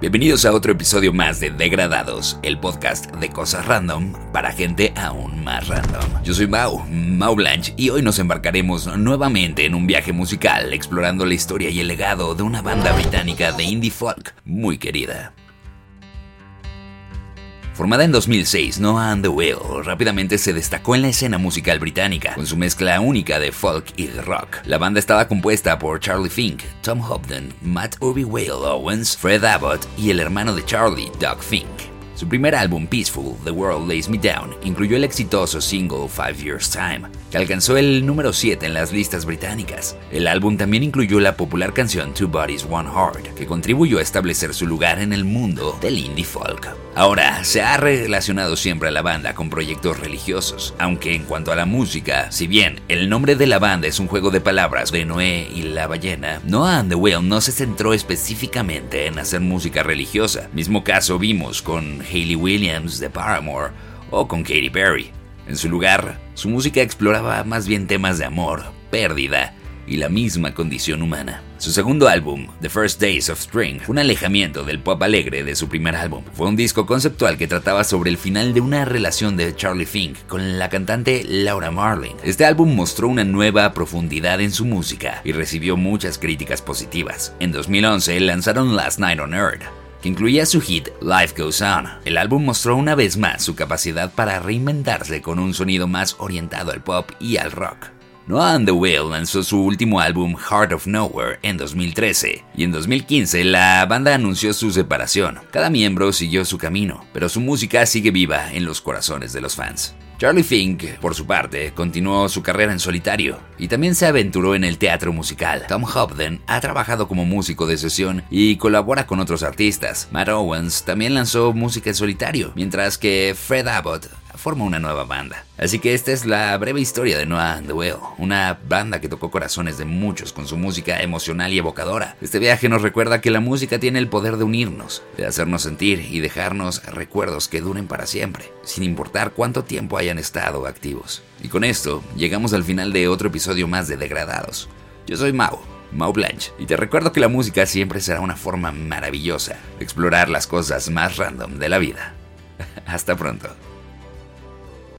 Bienvenidos a otro episodio más de Degradados, el podcast de cosas random para gente aún más random. Yo soy Mau, Mau Blanche, y hoy nos embarcaremos nuevamente en un viaje musical explorando la historia y el legado de una banda británica de indie folk muy querida. Formada en 2006, Noah and the Whale rápidamente se destacó en la escena musical británica, con su mezcla única de folk y rock. La banda estaba compuesta por Charlie Fink, Tom Hobden, Matt Urbie Whale Owens, Fred Abbott y el hermano de Charlie, Doug Fink. Su primer álbum, Peaceful, The World Lays Me Down, incluyó el exitoso single Five Years Time, que alcanzó el número 7 en las listas británicas. El álbum también incluyó la popular canción Two Bodies One Heart, que contribuyó a establecer su lugar en el mundo del indie folk. Ahora, se ha relacionado siempre a la banda con proyectos religiosos, aunque en cuanto a la música, si bien el nombre de la banda es un juego de palabras de Noé y la ballena, Noah and the Whale no se centró específicamente en hacer música religiosa. Mismo caso vimos con Hayley Williams de Paramore o con Katy Perry. En su lugar, su música exploraba más bien temas de amor, pérdida y la misma condición humana. Su segundo álbum, The First Days of Spring, fue un alejamiento del pop alegre de su primer álbum. Fue un disco conceptual que trataba sobre el final de una relación de Charlie Fink con la cantante Laura Marling. Este álbum mostró una nueva profundidad en su música y recibió muchas críticas positivas. En 2011 lanzaron Last Night on Earth, que incluía su hit Life Goes On. El álbum mostró una vez más su capacidad para reinventarse con un sonido más orientado al pop y al rock. Noah and the Whale lanzó su último álbum Heart of Nowhere en 2013 y en 2015 la banda anunció su separación. Cada miembro siguió su camino, pero su música sigue viva en los corazones de los fans. Charlie Fink, por su parte, continuó su carrera en solitario y también se aventuró en el teatro musical. Tom Hobden ha trabajado como músico de sesión y colabora con otros artistas. Matt Owens también lanzó música en solitario, mientras que Fred Abbott forma una nueva banda. Así que esta es la breve historia de Noah and the Whale, una banda que tocó corazones de muchos con su música emocional y evocadora. Este viaje nos recuerda que la música tiene el poder de unirnos, de hacernos sentir y dejarnos recuerdos que duren para siempre, sin importar cuánto tiempo hayan estado activos. Y con esto llegamos al final de otro episodio más de Degradados. Yo soy Mau. Mau Blanche, y te recuerdo que la música siempre será una forma maravillosa de explorar las cosas más random de la vida. Hasta pronto.